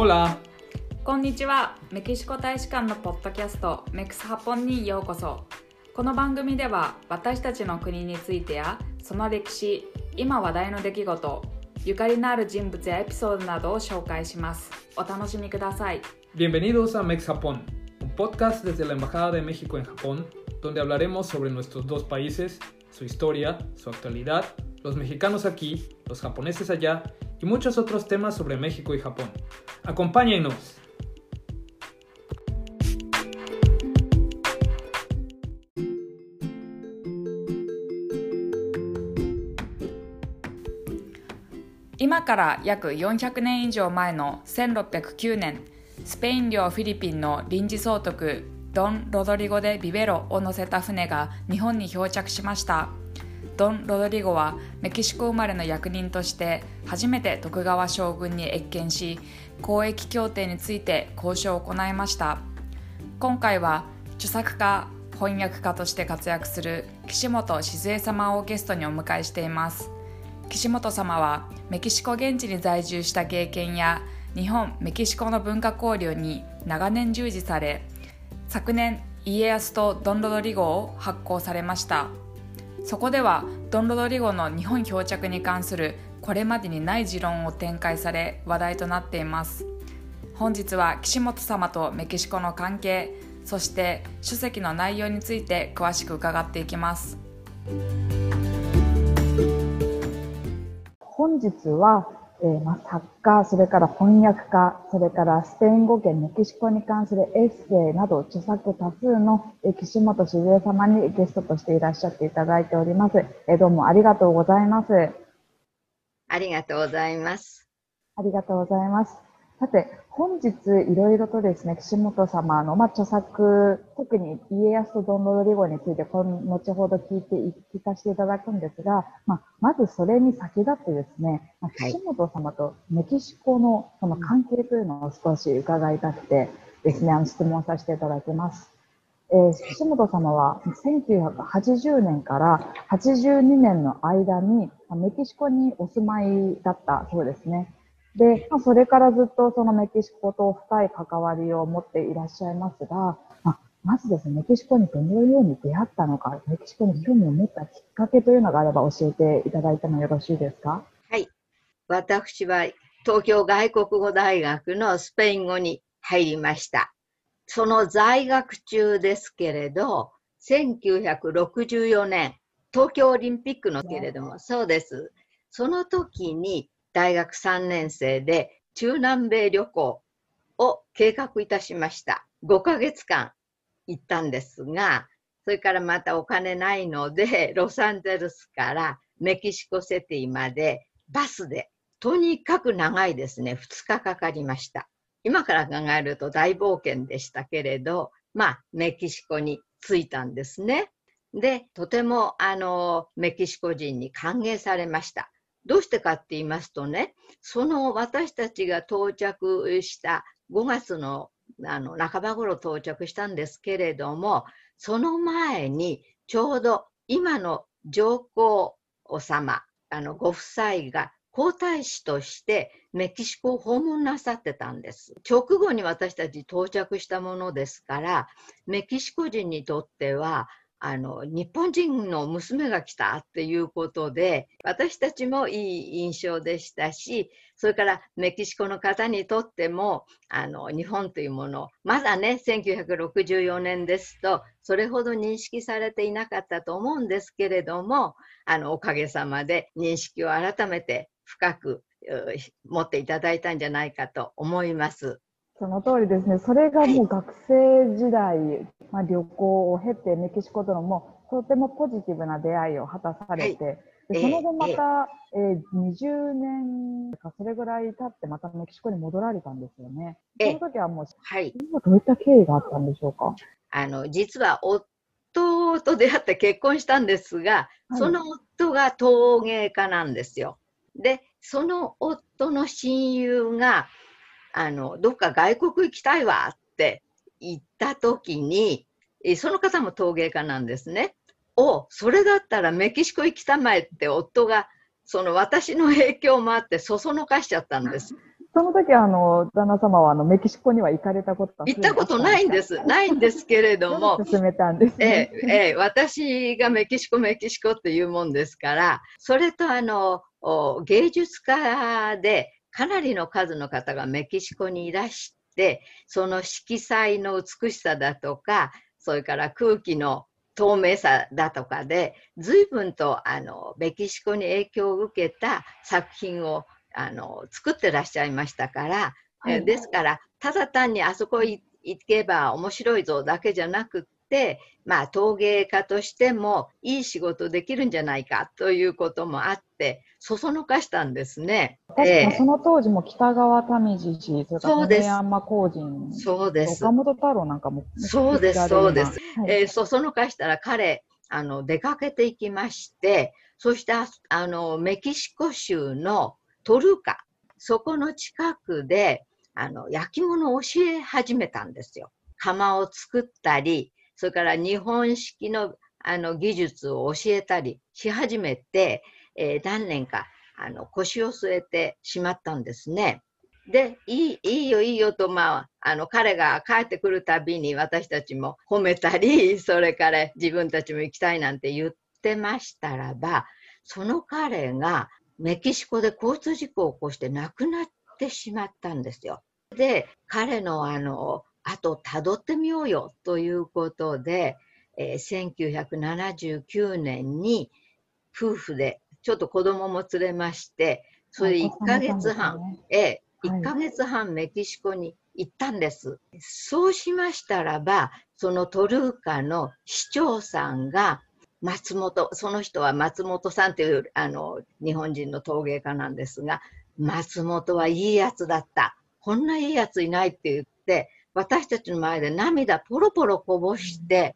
Hola! こんにちはメキシコ大使館のポッドキャストメクスハポンにようこそこの番組では私たちの国についてやその歴史今話題の出来事ゆかりのある人物やエピソードなどを紹介しますお楽しみください Bienvenidos a Mex Japón, un podcast desde la Embajada de México en Japón, donde hablaremos sobre nuestros dos países, su historia, su actualidad, los mexicanos aquí, los japoneses allá y muchos otros temas sobre México y Japón. Acompáñenos. 今から約400年以上前の1609年スペイン領フィリピンの臨時総督ドン・ロドリゴ・デ・ビベロを乗せた船が日本に漂着しましたドン・ロドリゴはメキシコ生まれの役人として初めて徳川将軍に謁見し交易協定について交渉を行いました。今回は著作家翻訳家として活躍する岸本静江様をゲストにお迎えしています。岸本様はメキシコ現地に在住した経験や日本メキシコの文化交流に長年従事され昨年家康とドンロドリゴを発行されました。そこではドンロドリゴの日本漂着に関するこれまでにない持論を展開され話題となっています。本日は岸本様とメキシコの関係そして書籍の内容について詳しく伺っていきます。本日は、えーまあ、作家、それから翻訳家、それからスペイン語圏メキシコに関するエッセイなど著作多数の、えー岸本静江様にゲストとしていらっしゃっていただいております。えーどうもありがとうございます。ありがとうございます。ありがとうございます。さて、本日いろいろとですね、岸本様の、まあ、著作、特に家康とドンロドリゴについて、この後ほど聞いてい、聞かせていただくんですが、まあ、まずそれに先立ってですね、まあはい岸本様とメキシコのその関係というのを少し伺いたくてですね、あの質問させていただきます。えー岸本様は1980年から82年の間にまあメキシコにお住まいだったそうですね。で、まあ、それからずっとそのメキシコと深い関わりを持っていらっしゃいますが、まあ、まずですね、メキシコにどのように出会ったのか、メキシコに興味を持ったきっかけというのがあれば教えていただいてもよろしいですか？はい。私は東京外国語大学のスペイン語に入りました。その在学中ですけれど、1964年、東京オリンピックのけれども、そうです。その時に大学3年生で中南米旅行を計画いたしました。5ヶ月間行ったんですが、それからまたお金ないので、ロサンゼルスからメキシコシティまでバスで、とにかく長いですね、2日かかりました。今から考えると大冒険でしたけれど、まあ、メキシコに着いたんですね。で、とても、あの、メキシコ人に歓迎されました。どうしてかって言いますとね、その私たちが到着した5月のあの半ば頃到着したんですけれども、その前にちょうど今の上皇様、あのご夫妻が皇太子としてメキシコを訪問なさってたんです。直後に私たち到着したものですから、メキシコ人にとっては、あの日本人の娘が来たっていうことで私たちもいい印象でしたしそれからメキシコの方にとってもあの日本というものまだね1964年ですとそれほど認識されていなかったと思うんですけれどもあのおかげさまで認識を改めて深く持っていただいたんじゃないかと思います。その通りですね。それがもう学生時代、まあ、旅行を経てメキシコとのもうとてもポジティブな出会いを果たされて、ええでその後また、えー20年かそれぐらい経ってまたメキシコに戻られたんですよね。ええ。その時はもう、はい。今どういった経緯があったんでしょうか？あの実は夫と出会って結婚したんですが、はい。その夫が陶芸家なんですよ。でその夫の親友があのどっか外国行きたいわって言った時にえその方も陶芸家なんですね。おそれだったらメキシコ行きたまえって夫がその私の影響もあってそそのかしちゃったんです。その時あの、旦那様はあのメキシコには行かれたことは行ったことないんです。ないんですけれども。進めたんです、ね、ええええ、私がメキシコ、メキシコっていうもんですから、それとあの、芸術家でかなりの数の方がメキシコにいらして、その色彩の美しさだとか、それから空気の透明さだとかで、随分とあのメキシコに影響を受けた作品をあの作ってらっしゃいましたから、はい、ですから、ただ単にあそこ行けば面白いぞだけじゃなくって、まあ、陶芸家としてもいい仕事できるんじゃないかということもあって、そそのかしたんですね。確かにその当時も北川民次氏、それから米山光人、そうです。岡本太郎なんかも。そうです、そうです。はい、えー、そそのかしたら彼、あの、出かけていきまして、そして、あの、メキシコ州のトルカ、そこの近くで、あの、焼き物を教え始めたんですよ。窯を作ったり、それから日本式のあの技術を教えたりし始めて、えー、何年かあの腰を据えてしまったんですね。で、いい、いいよ、いいよと、まあ、あの、彼が帰ってくるたびに私たちも褒めたり、それから自分たちも行きたいなんて言ってましたらば、その彼がメキシコで交通事故を起こして亡くなってしまったんですよ。で、彼のあの、後をたどってみようよということで、えー、1979年に夫婦でちょっと子供も連れまして、それで1ヶ月半、ね、え1ヶ月半メキシコに行ったんです。はい、そうしましたらば、そのトルーカの市長さんが松本、その人は松本さんというあの日本人の陶芸家なんですが、松本はいいやつだった。こんないいやついないって言って、私たちの前で涙ポロポロこぼして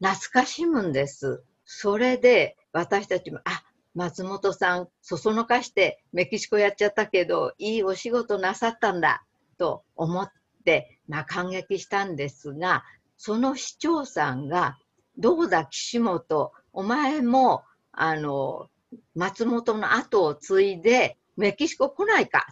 懐かしむんです。それで私たちも、あ、松本さん、そそのかしてメキシコやっちゃったけど、いいお仕事なさったんだと思って、まあ、感激したんですが、その市長さんが、どうだ岸本、お前も、あの、松本の後を継いで、メキシコ来ないか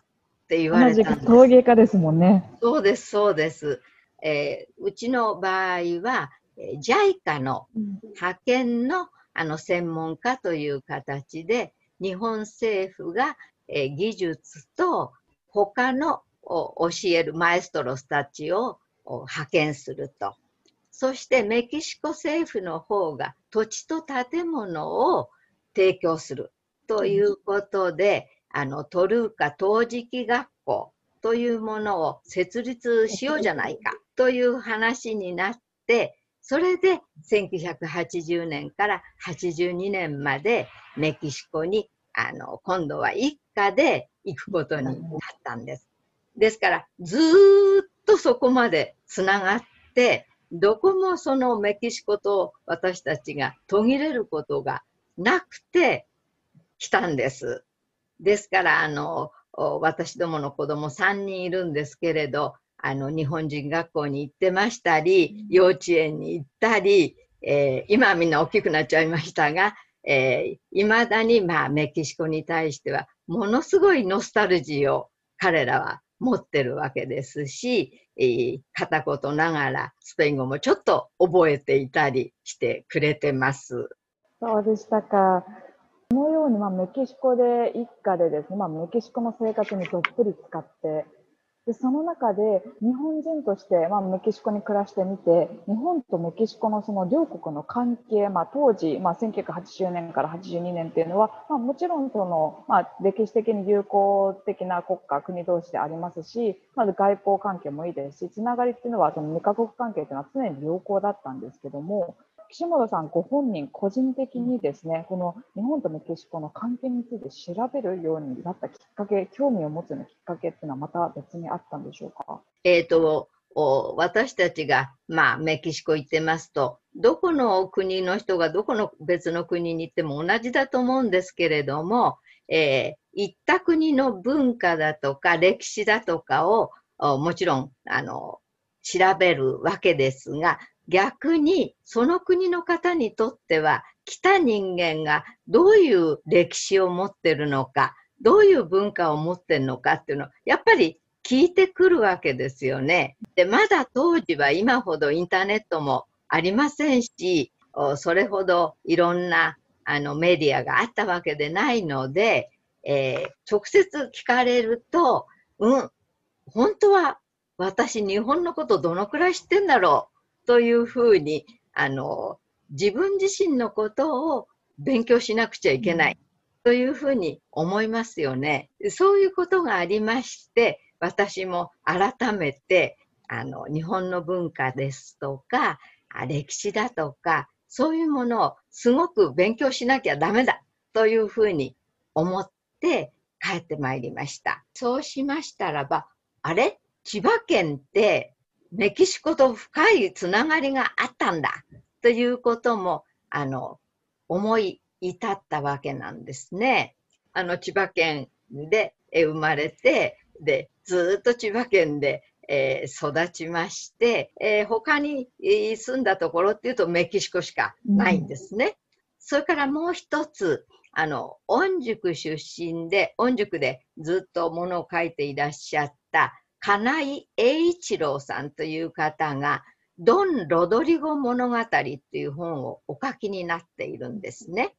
って言われたんです。陶芸家ですもんね。そうです、そうです。えー、うちの場合は、JICA の派遣のあの専門家という形で、日本政府が、えー、技術と他の教えるマエストロスたちを派遣すると。そしてメキシコ政府の方が土地と建物を提供するということで、あのトルーカ陶磁器学校というものを設立しようじゃないかという話になって、それで1980年から82年までメキシコにあの今度は一家で行くことになったんです。ですからずっとそこまでつながってどこもそのメキシコと私たちが途切れることがなくて来たんです。ですから、あの、私どもの子供3人いるんですけれど、あの、日本人学校に行ってましたり、幼稚園に行ったり、えー、今はみんな大きくなっちゃいましたが、えー、未だに、まあ、メキシコに対しては、ものすごいノスタルジーを彼らは持ってるわけですし、えー、片言ながらスペイン語もちょっと覚えていたりしてくれてます。そうでしたか。このように、まあ、メキシコで一家でですね、まあ、メキシコの生活にどっぷり使って、でその中で日本人として、まあ、メキシコに暮らしてみて、日本とメキシコのその両国の関係、まあ、当時、まあ、1980年から82年っていうのは、まあ、もちろんその、まあ、歴史的に友好的な国家、国同士でありますし、まず外交関係もいいですし、つながりっていうのは、その2カ国関係っていうのは常に良好だったんですけども、岸本さんご本人個人的にですね、この日本とメキシコの関係について調べるようになったきっかけ、興味を持つようなきっかけっていうのはまた別にあったんでしょうか？えっ、ー、と、私たちが、まあ、メキシコ行ってますと、どこの国の人がどこの別の国に行っても同じだと思うんですけれども、えー、行った国の文化だとか歴史だとかをもちろんあの調べるわけですが、逆にその国の方にとっては来た人間がどういう歴史を持ってるのか、どういう文化を持ってるのかっていうのをやっぱり聞いてくるわけですよね。で、まだ当時は今ほどインターネットもありませんし、それほどいろんなあのメディアがあったわけでないので、えー、直接聞かれると、うん、本当は私日本のことどのくらい知ってんだろうというふうに、あの、自分自身のことを勉強しなくちゃいけないというふうに思いますよね。そういうことがありまして、私も改めて、あの、日本の文化ですとか、歴史だとか、そういうものをすごく勉強しなきゃダメだというふうに思って帰ってまいりました。そうしましたらば、あれ？千葉県ってメキシコと深いつながりがあったんだということも、あの、思い至ったわけなんですね。あの、千葉県で生まれて、で、ずっと千葉県でえー、育ちまして、えー、他に住んだところっていうとメキシコしかないんですね。うん、それからもう一つ、あの、御宿出身で、御宿でずっとものを書いていらっしゃった金井栄一郎さんという方が、ドン・ロドリゴ物語っていう本をお書きになっているんですね。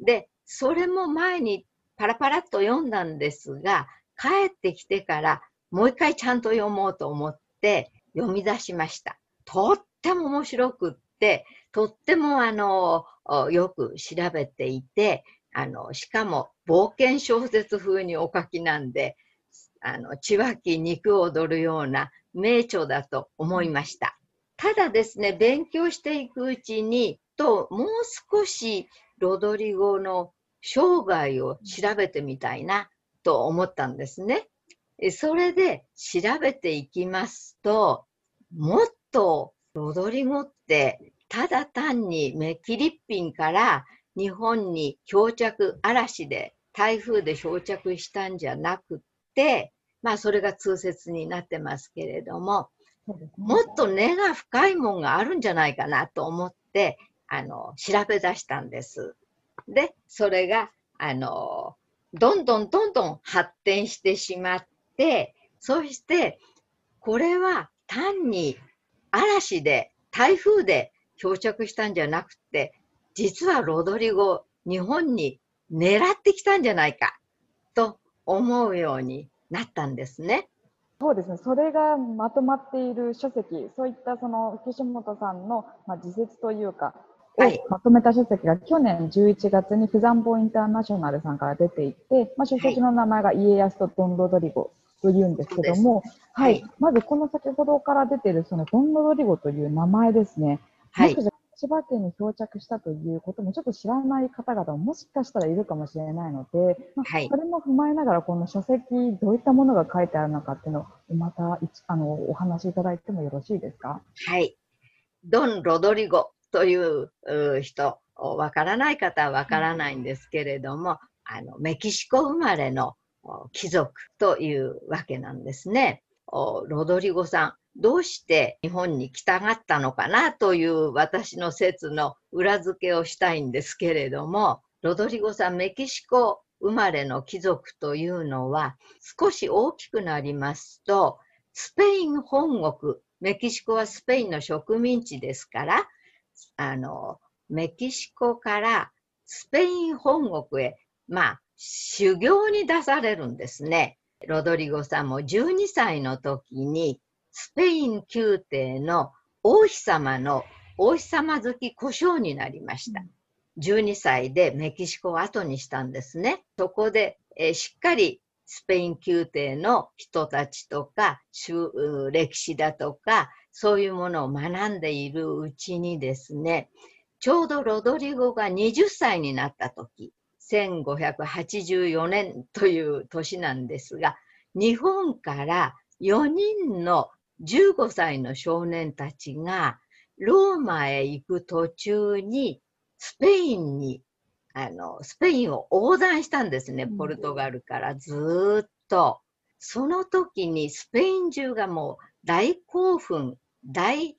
で、それも前にパラパラっと読んだんですが、帰ってきてからもう一回ちゃんと読もうと思って読み出しました。とっても面白くって、とってもあの、よく調べていて、あの、しかも冒険小説風にお書きなんで、あの、血湧き肉踊るような名著だと思いました。ただですね、勉強していくうちに、と、もう少しロドリゴの生涯を調べてみたいなと思ったんですね。それで調べていきますと、もっとロドリゴってただ単にフィリピンから日本に漂着、嵐で台風で漂着したんじゃなくって、まあそれが通説になってますけれども、もっと根が深いもんがあるんじゃないかなと思って、あの、調べ出したんです。で、それが、あの、どんどんどんどん発展してしまっ、そして、これは単に嵐で、台風で漂着したんじゃなくて、実はロドリゴ、日本に狙ってきたんじゃないか、と思うようになったんですね。そうですね、それがまとまっている書籍、そういったその岸本さんの、まあ、自説というか、をまとめた書籍が去年11月にフザンボインターナショナルさんから出ていて、まあ、書籍の名前が家康とドン・ロドリゴと言うんですけども、はい、まずこの先ほどから出ているそのドンロドリゴという名前ですね。はい。千葉県に漂着したということもちょっと知らない方々ももしかしたらいるかもしれないので、まあ、はい、それも踏まえながらこの書籍どういったものが書いてあるのかっていうのをまたあのお話しいただいてもよろしいですか？はい。ドン・ロドリゴという人、わからない方はわからないんですけれども、あのメキシコ生まれの貴族というわけなんですね。ロドリゴさん、どうして日本に来たがったのかなという私の説の裏付けをしたいんですけれども、ロドリゴさん、メキシコ生まれの貴族というのは、少し大きくなりますと、スペイン本国、メキシコはスペインの植民地ですから、あの、メキシコからスペイン本国へ、まあ、修行に出されるんですね。ロドリゴさんも12歳の時にスペイン宮廷の王妃様の王妃様好き故障になりました。12歳でメキシコを後にしたんですね。そこで、えー、しっかりスペイン宮廷の人たちとか、歴史だとか、そういうものを学んでいるうちにですね、ちょうどロドリゴが20歳になった時、1584年という年なんですが、日本から4人の15歳の少年たちがローマへ行く途中にスペインに、あの、スペインを横断したんですね、ポルトガルからずっと。その時にスペイン中がもう大興奮、大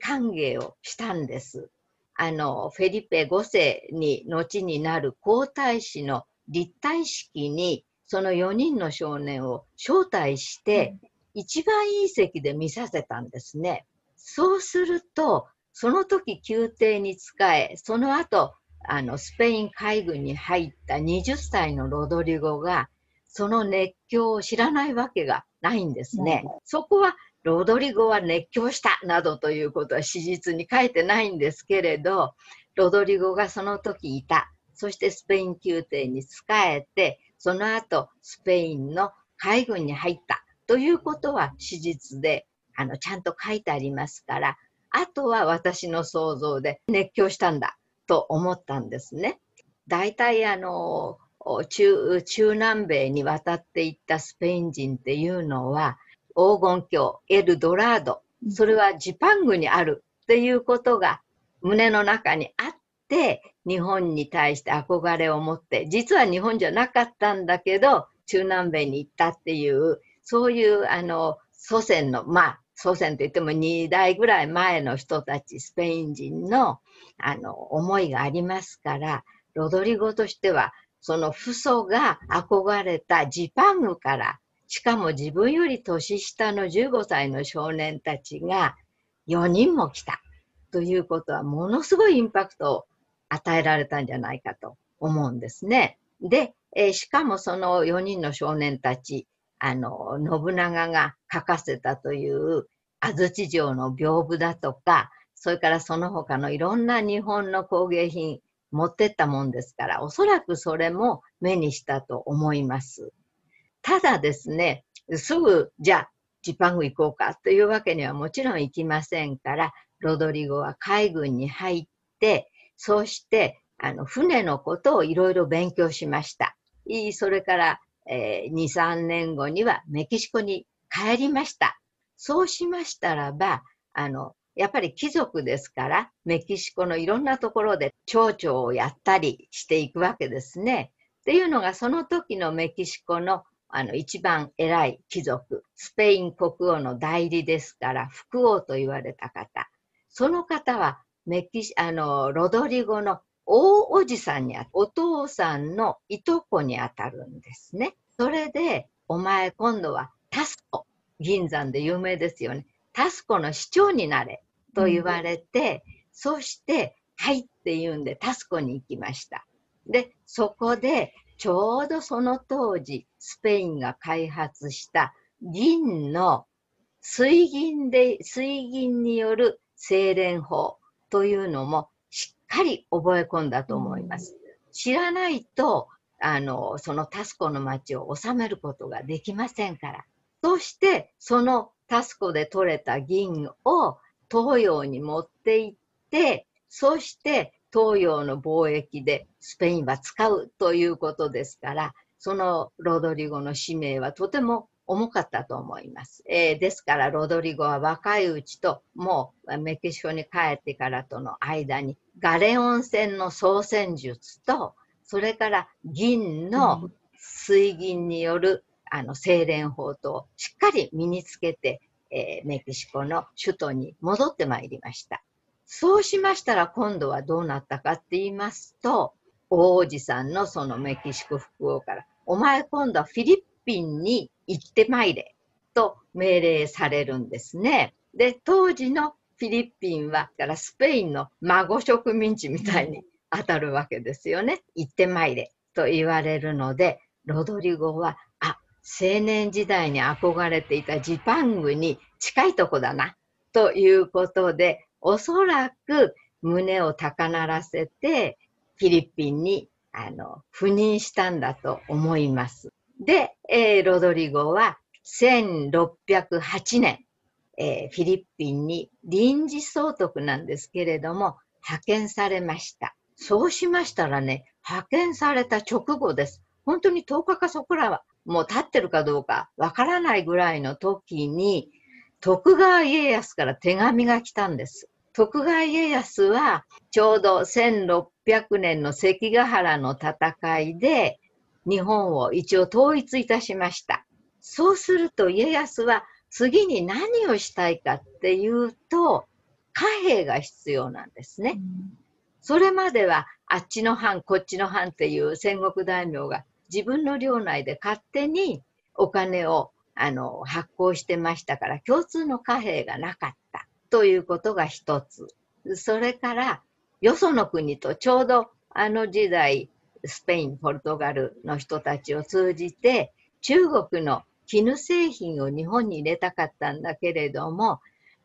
歓迎をしたんです。あの、フェリペ5世に後になる皇太子の立体式に、その4人の少年を招待して、一番いい席で見させたんですね。そうすると、その時宮廷に仕え、その後、あの、スペイン海軍に入った20歳のロドリゴが、その熱狂を知らないわけがないんですね。そこは、ロドリゴは熱狂したなどということは史実に書いてないんですけれど、ロドリゴがその時いた。そしてスペイン宮廷に仕えて、その後、スペインの海軍に入ったということは史実であのちゃんと書いてありますから、あとは私の想像で熱狂したんだと思ったんですね。大体あの中中南米に渡っていったスペイン人っていうのは黄金鏡エルドラードそれはジパングにあるっていうことが胸の中にあって日本に対して憧れを持って実は日本じゃなかったんだけど中南米に行ったっていうそういうあの祖先のまあ祖先と言っても2代ぐらい前の人たち、スペイン人のあの思いがありますから、ロドリゴとしては、その父祖が憧れたジパングから、しかも自分より年下の15歳の少年たちが4人も来たということは、ものすごいインパクトを与えられたんじゃないかと思うんですね。で、えー、しかもその4人の少年たち、あの、信長が書かせたという安土城の屏風だとか、それからその他のいろんな日本の工芸品持ってったもんですから、おそらくそれも目にしたと思います。ただですね、すぐ、じゃあ、ジパング行こうかというわけにはもちろん行きませんから、ロドリゴは海軍に入って、そして、あの、船のことをいろいろ勉強しました。それから、えー、2、3年後にはメキシコに帰りました。そうしましたらば、あの、やっぱり貴族ですから、メキシコのいろんなところで町長をやったりしていくわけですね。っていうのが、その時のメキシコのあの一番偉い貴族、スペイン国王の代理ですから、副王と言われた方。その方はメキシ、あの、ロドリゴの大おじさんにあお父さんのいとこにあたるんですね。それで、お前今度はタスコ、銀山で有名ですよね。タスコの市長になれと言われて、うん、そして、はいって言うんでタスコに行きました。で、そこでちょうどその当時、スペインが開発した銀の水銀で、水銀による精錬法というのもかり覚え込んだと思います。知らないと、あの、そのタスコの町を治めることができませんから。そして、そのタスコで取れた銀を東洋に持って行って、そして東洋の貿易でスペインは使うということですから、そのロドリゴの使命はとても重かったと思います。えー、ですからロドリゴは若いうちともうメキシコに帰ってからとの間にガレオン船の操船術とそれから銀の水銀による、あの精錬法としっかり身につけて、えー、メキシコの首都に戻ってまいりました。そうしましたら今度はどうなったかって言いますと、王子さんのそのメキシコ副王から、お前今度はフィリピンに行ってまいれと命令されるんですね。で、当時のフィリピンは、からスペインの孫植民地みたいに当たるわけですよね。行ってまいれと言われるので、ロドリゴは、あ、青年時代に憧れていたジパングに近いとこだな、ということで、おそらく胸を高鳴らせて、フィリピンにあの赴任したんだと思います。で、えー、ロドリゴは1608年、えー、フィリピンに臨時総督なんですけれども、派遣されました。そうしましたらね、派遣された直後です。本当に10日かそこらは、もう立ってるかどうかわからないぐらいの時に、徳川家康から手紙が来たんです。徳川家康はちょうど1600年の関ヶ原の戦いで日本を一応統一いたしました。そうすると家康は次に何をしたいかっていうと貨幣が必要なんですね。それまではあっちの藩こっちの藩っていう戦国大名が自分の領内で勝手にお金をあの発行してましたから共通の貨幣がなかったということが一つ。それからよその国とちょうどあの時代スペイン、ポルトガルの人たちを通じて中国の絹製品を日本に入れたかったんだけれども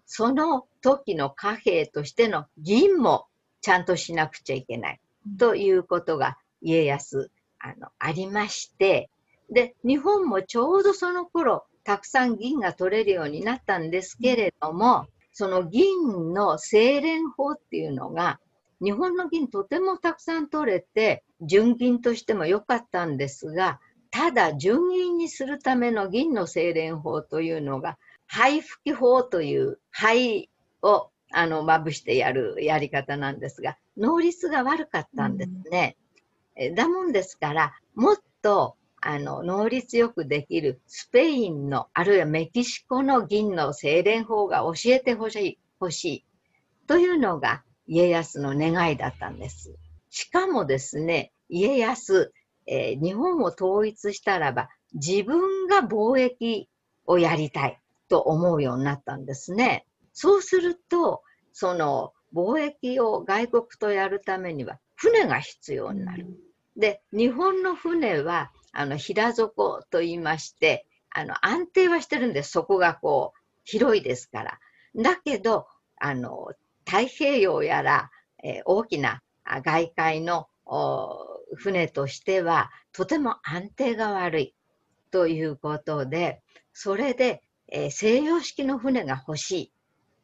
その時の貨幣としての銀もちゃんとしなくちゃいけないということが家康あのありましてで日本もちょうどその頃たくさん銀が取れるようになったんですけれどもその銀の精錬法っていうのが日本の銀とてもたくさん取れて純銀としても良かったんですがただ純銀にするための銀の精錬法というのが灰吹き法という灰をあのまぶしてやるやり方なんですが能率が悪かったんですね。うん、だもんですからもっとあの能率よくできるスペインのあるいはメキシコの銀の精錬法が教えてほしい欲しいというのが家康の願いだったんです。しかもですね家康、えー、日本を統一したらば自分が貿易をやりたいと思うようになったんですね。そうすると、その貿易を外国とやるためには船が必要になる。で、日本の船はあの平底と言いまして、あの安定はしてるんです。そこがこう広いですから。だけど、あの太平洋やら、えー、大きな外海の船としてはとても安定が悪いということで、それでえー、西洋式の船が欲しい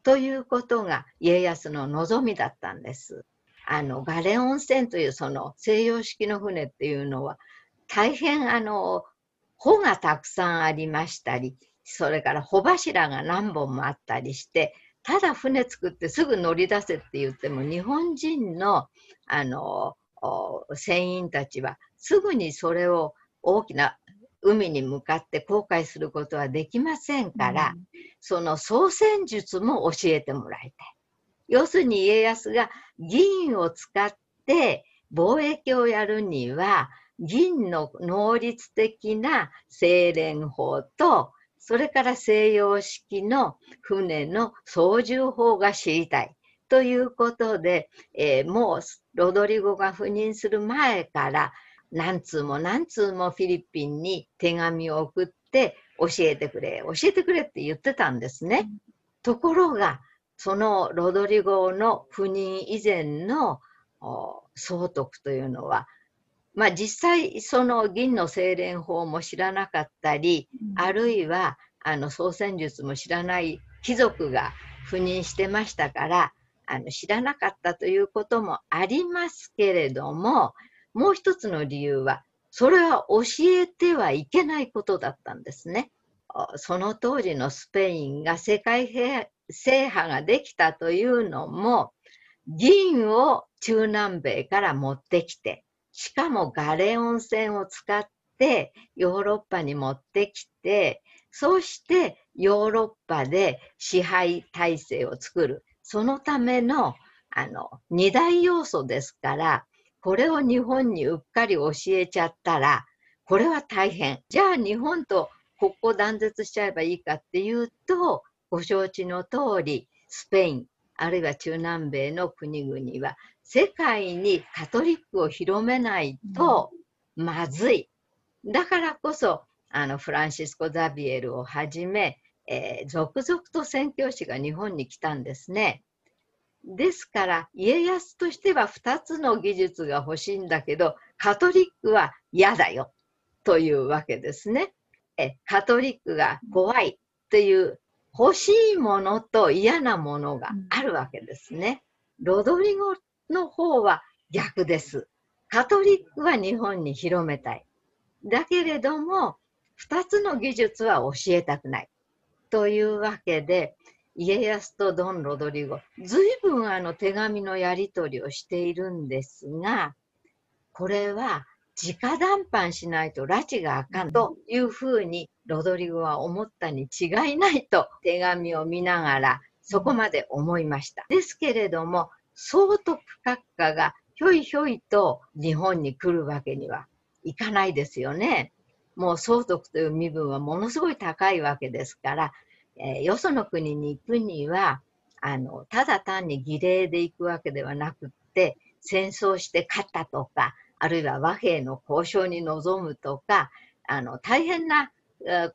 ということが家康の望みだったんです。あのガレオン船というその西洋式の船っていうのは大変あの帆がたくさんありましたりそれから帆柱が何本もあったりしてただ船作ってすぐ乗り出せって言っても日本人のあの船員たちはすぐにそれを大きな海に向かって航海することはできませんから、うん、その操船術も教えてもらいたい。要するに家康が銀を使って貿易をやるには銀の能率的な精錬法とそれから西洋式の船の操縦法が知りたい。ということで、えー、もうロドリゴが赴任する前から何通も何通もフィリピンに手紙を送って教えてくれ、教えてくれって言ってたんですね。ところが、そのロドリゴの赴任以前の総督というのは、まあ、実際その銀の精錬法も知らなかったり、あるいはあの操船術も知らない貴族が赴任してましたからあの知らなかったということもありますけれどももう一つの理由は、それは教えてはいけないことだったんですね。その当時のスペインが世界制覇ができたというのも、銀を中南米から持ってきて、しかもガレオン船を使ってヨーロッパに持ってきて、そしてヨーロッパで支配体制を作る。そのためのあの二大要素ですから、これを日本にうっかり教えちゃったら、これは大変。じゃあ日本と国交断絶しちゃえばいいかっていうと、ご承知の通り、スペイン、あるいは中南米の国々は、世界にカトリックを広めないとまずい。だからこそ、あのフランシスコ・ザビエルをはじめ、えー、続々と宣教師が日本に来たんですね。ですから家康としては2つの技術が欲しいんだけどカトリックは嫌だよというわけですね。えカトリックが怖いという欲しいものと嫌なものがあるわけですね。ロドリゴの方は逆です。カトリックは日本に広めたい。だけれども2つの技術は教えたくない。というわけで家康とドン・ロドリゴ、ずいぶんあの手紙のやり取りをしているんですが、これは直談判しないと拉致があかんというふうにロドリゴは思ったに違いないと手紙を見ながらそこまで思いました。ですけれども、総督閣下がひょいひょいと日本に来るわけにはいかないですよね。もう相続という身分はものすごい高いわけですから、えー、よその国に行くには、あの、ただ単に儀礼で行くわけではなくって、戦争して勝ったとか、あるいは和平の交渉に臨むとか、あの、大変な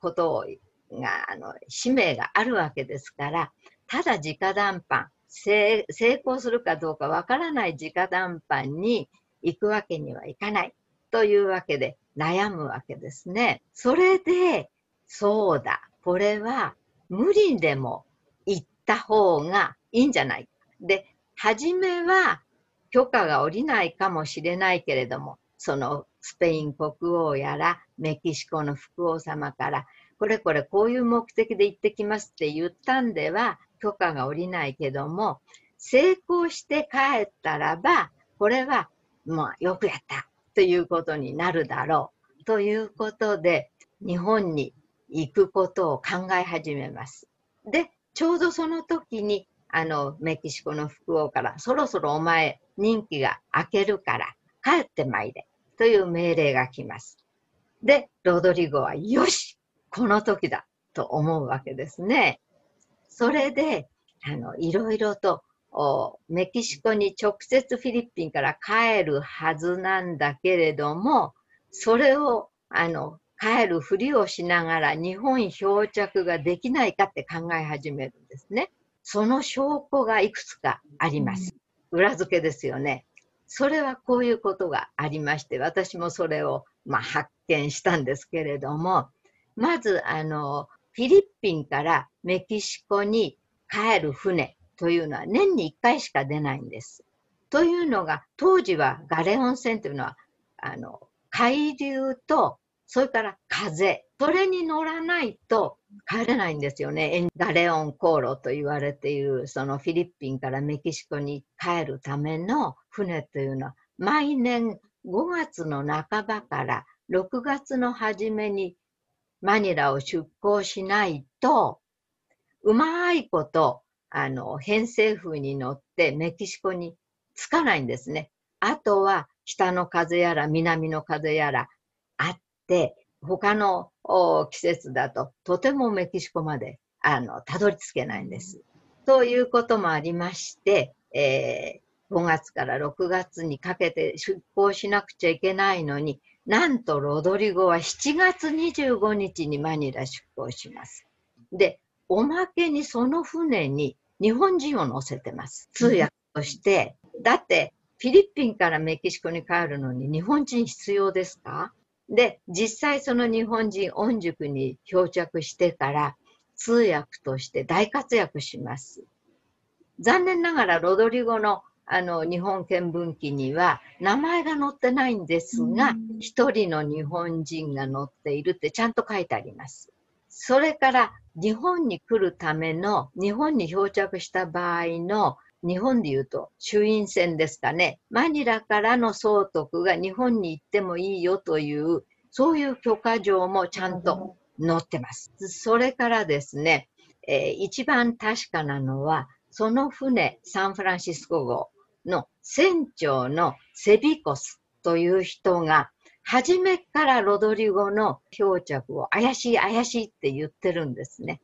ことをが、あの、使命があるわけですから、ただ直談判、成功するかどうかわからない直談判に行くわけにはいかないというわけで悩むわけですね。それで、そうだ、これは無理でも行った方がいいんじゃないで、初めは許可が下りないかもしれないけれども、そのスペイン国王やらメキシコの副王様から、これこれこういう目的で行ってきますって言ったんでは許可が下りないけども、成功して帰ったらば、これはまあよくやったということになるだろうということで、日本に行くことを考え始めます。で、ちょうどその時に、あの、メキシコの副王から、そろそろお前、任期が明けるから、帰ってまいれ、という命令が来ます。で、ロドリゴは、よしこの時だと思うわけですね。それで、あの、いろいろと、メキシコに直接フィリピンから帰るはずなんだけれども、それを、あの、帰るふりをしながら日本漂着ができないかって考え始めるんですね。その証拠がいくつかあります。裏付けですよね。それはこういうことがありまして、私もそれを、まあ、発見したんですけれども、まず、あの、フィリピンからメキシコに帰る船というのは年に1回しか出ないんです。というのが、当時はガレオン船というのは、あの、海流とそれから風。それに乗らないと帰れないんですよね。ガレオン航路と言われている、そのフィリピンからメキシコに帰るための船というのは、毎年5月の半ばから6月の初めにマニラを出港しないと、うまいこと、あの、偏西風に乗ってメキシコに着かないんですね。あとは北の風やら南の風やらあって、他の季節だととてもメキシコまであのたどり着けないんです。ということもありまして、えー、5月から6月にかけて出港しなくちゃいけないのに、なんとロドリゴは7月25日にマニラ出港します。で、おまけにその船に日本人を乗せてます。通訳として。だって、フィリピンからメキシコに帰るのに日本人必要ですか？で、実際その日本人御宿に漂着してから通訳として大活躍します。残念ながらロドリゴのあの日本見聞記には名前が載ってないんですが、一人の日本人が載っているってちゃんと書いてあります。それから日本に来るための日本に漂着した場合の日本で言うと衆院選ですかね、マニラからの総督が日本に行ってもいいよという、そういう許可状もちゃんと載ってます。それからですね、えー、一番確かなのは、その船、サンフランシスコ号の船長のセビコスという人が、初めからロドリゴの漂着を怪しい怪しいって言ってるんですね。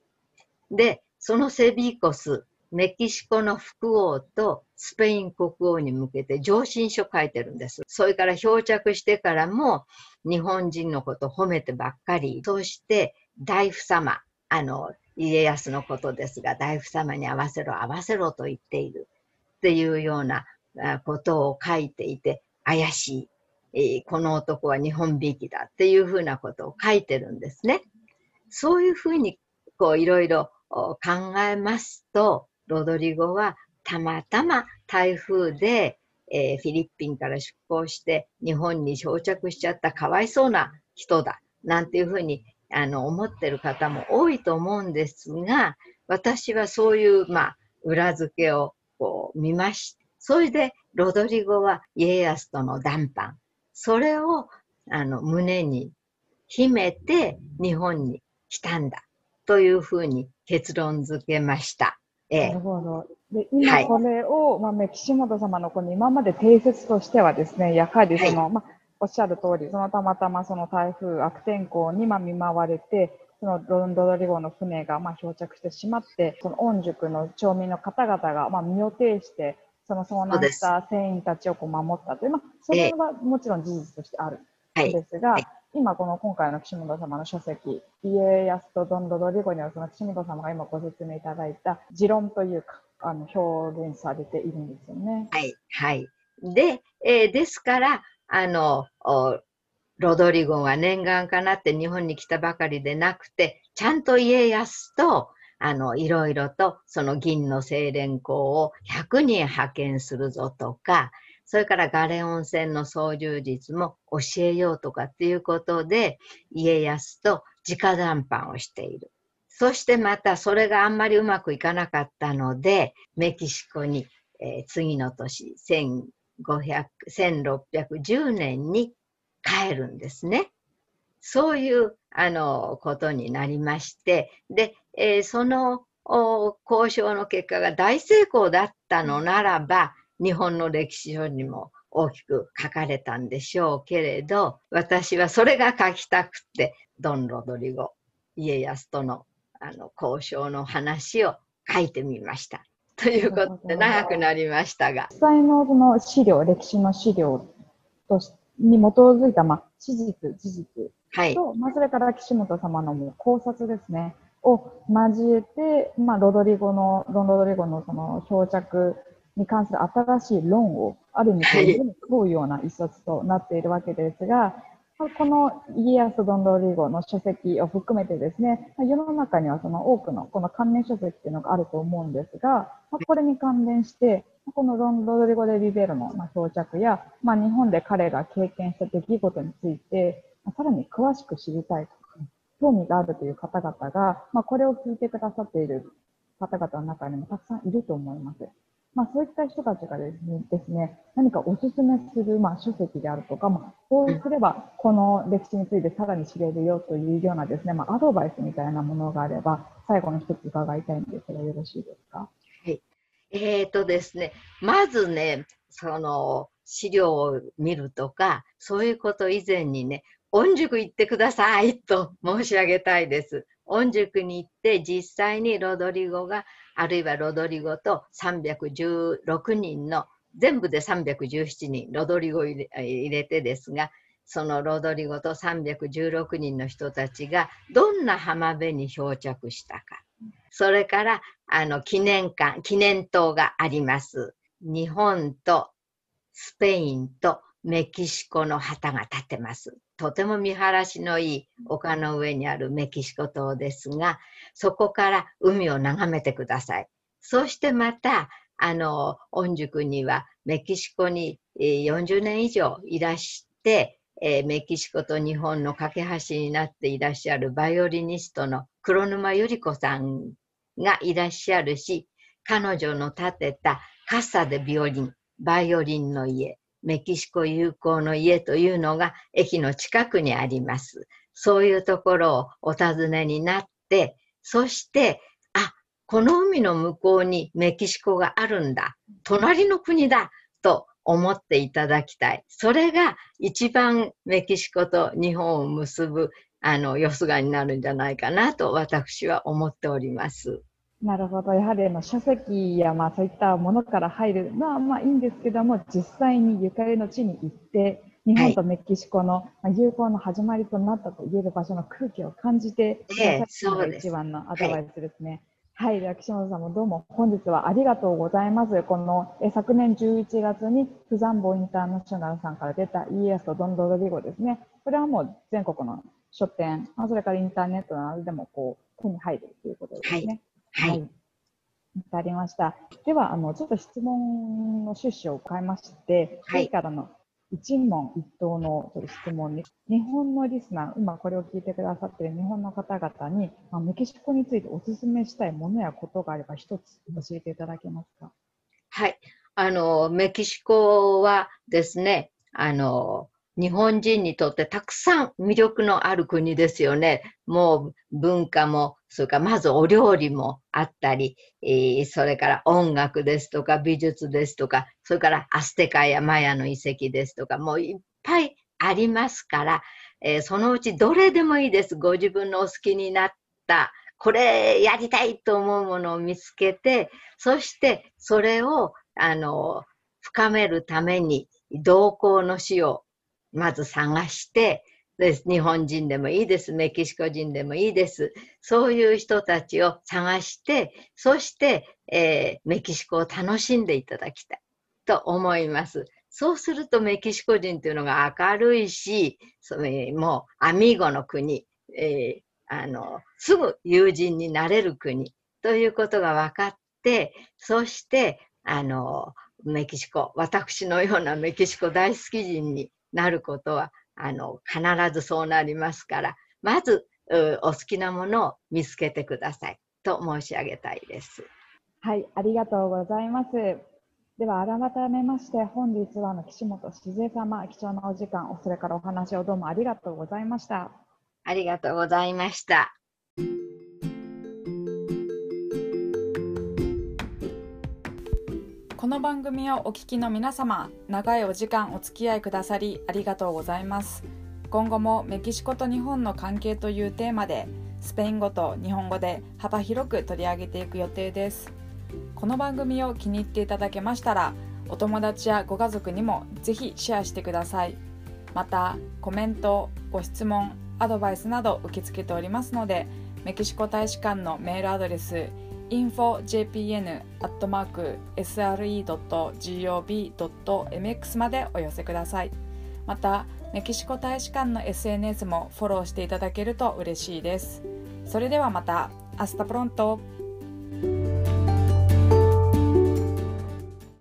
で、そのセビコスメキシコの副王とスペイン国王に向けて上申書書いてるんです。それから漂着してからも日本人のこと褒めてばっかり。そして大夫様、あの、家康のことですが、大夫様に合わせろ、合わせろと言っているっていうようなことを書いていて、怪しい。えこの男は日本びいきだっていうふうなことを書いてるんですね。そういうふうにこういろいろ考えますと、ロドリゴはたまたま台風で、えー、フィリピンから出港して日本に漂着しちゃったかわいそうな人だなんていうふうにあの思ってる方も多いと思うんですが私はそういう、まあ、裏付けをこう見ましそれでロドリゴは家康との談判。それをあの胸に秘めて日本に来たんだ。というふうに結論付けました。えなるほど。で、今これを、はい、まあ、岸本様のこの今まで定説としてはですね、やはりその、はい、まあ、おっしゃる通り、そのたまたまその台風、悪天候にま見舞われて、そのロンドドリ号の船がま漂着してしまって、その御宿の町民の方々がま身を挺して、その遭難した船員たちをこう守ったという、まあ、それはもちろん事実としてあるんですが、今この今回の岸本様の書籍、家康とドンロドリゴにはその岸本様が今ご説明いただいた持論というか、あの表現されているんですよね。はい、はい。で、えー、ですから、あの、ロドリゴが念願かなって日本に来たばかりでなくて、ちゃんと家康と、あの、いろいろとその銀の精錬校を100人派遣するぞとか、それからガレ温泉の操縦術も教えようとかっていうことで、家康と直談判をしている。そしてまたそれがあんまりうまくいかなかったので、メキシコに、えー、次の年、1500 1610年に帰るんですね。そういうあのことになりまして、で、えー、その交渉の結果が大成功だったのならば、日本の歴史書にも大きく書かれたんでしょうけれど、私はそれが書きたくて、ドン・ロドリゴ、家康とのあの交渉の話を書いてみました。ということで長くなりましたが。実際のその資料、歴史の資料とに基づいた、まあ、事実、事実と、はい、まあ、それから岸本様のも考察ですね、を交えて、まあ、ロドリゴの、ロンロドリゴのその漂着に関する新しい論を、ある意味、問うような一冊となっているわけですが、この家康ドンドリゴの書籍を含めてですね、世の中にはその多くのこの関連書籍っていうのがあると思うんですが、これに関連して、このロンドリゴ・デ・ビベロの漂着や、まあ、日本で彼が経験した出来事について、さらに詳しく知りたいと、興味があるという方々が、まあ、これを聞いてくださっている方々の中にもたくさんいると思います。まあ、そういった人たちがですね、ですね何かおすすめする、まあ、書籍であるとか、まあ、そうすれば、この歴史についてさらに知れるよというようなですね、まあ、アドバイスみたいなものがあれば、最後に一つ伺いたいんですが、よろしいですか？はい。えっ、ー、とですね、まずね、その、資料を見るとか、そういうこと以前にね、御宿行ってくださいと申し上げたいです。御宿に行って実際にロドリゴがあるいはロドリゴと316人の全部で317人ロドリゴ入れてですがそのロドリゴと316人の人たちがどんな浜辺に漂着したかそれからあの記念館記念塔があります日本とスペインとメキシコの旗が立てます。とても見晴らしのいい丘の上にあるメキシコ島ですが、そこから海を眺めてください。そしてまた、あの、御宿にはメキシコに40年以上いらして、えメキシコと日本の架け橋になっていらっしゃるバイオリニストの黒沼由里子さんがいらっしゃるし、彼女の建てたカッサでビオリン、バイオリンの家、メキシコ友好の家というのが駅の近くにあります。そういうところをお尋ねになって、そして、あ、この海の向こうにメキシコがあるんだ。隣の国だ。と思っていただきたい。それが一番メキシコと日本を結ぶあの、よすがになるんじゃないかなと私は思っております。なるほど。やはりあの書籍やまあそういったものから入るのはまあいいんですけども、実際にゆかりの地に行って、日本とメキシコの友好の始まりとなったと言える場所の空気を感じてくださるのが一番のアドバイスですね。はい、岸本さんもどうも本日はありがとうございます。このえ昨年11月にフザンボインターナショナルさんから出た ES とドンドロリゴですね。これはもう全国の書店、それからインターネットなどでもこう手に入るということですね。はいはい。わ、かりました。では、あの、ちょっと質問の趣旨を変えまして、はい、からの一問一答の質問に、日本のリスナー、今これを聞いてくださっている日本の方々に、まあ、メキシコについてお勧めしたいものやことがあれば、一つ教えていただけますか？はい。あの、メキシコはですね、あの、日本人にとってたくさん魅力のある国ですよね。もう文化も、それからまずお料理もあったり、えー、それから音楽ですとか美術ですとか、それからアステカやマヤの遺跡ですとか、もういっぱいありますから、えー、そのうちどれでもいいです。ご自分のお好きになった、これやりたいと思うものを見つけて、そしてそれを、あの、深めるために、同行の死をまず探してで、日本人でもいいです。メキシコ人でもいいです。そういう人たちを探して、そして、えー、メキシコを楽しんでいただきたいと思います。そうするとメキシコ人というのが明るいし、それもうアミーゴの国、えー、あの、すぐ友人になれる国ということが分かって、そして、あの、メキシコ、私のようなメキシコ大好き人になることは、あの、必ずそうなりますから、まず、お好きなものを見つけてくださいと申し上げたいです。はい、ありがとうございます。では、改めまして、本日はの岸本静江様、貴重なお時間、それからお話をどうもありがとうございました。ありがとうございました。の番組をお聞きの皆様、長いお時間お付き合いくださりありがとうございます。今後もメキシコと日本の関係というテーマで、スペイン語と日本語で幅広く取り上げていく予定です。この番組を気に入っていただけましたら、お友達やご家族にもぜひシェアしてください。また、コメント、ご質問、アドバイスなど受け付けておりますので、メキシコ大使館のメールアドレス infojpn.sre.gov.mx までお寄せください。また、メキシコ大使館の SNS もフォローしていただけると嬉しいです。それではまた、 hasta pronto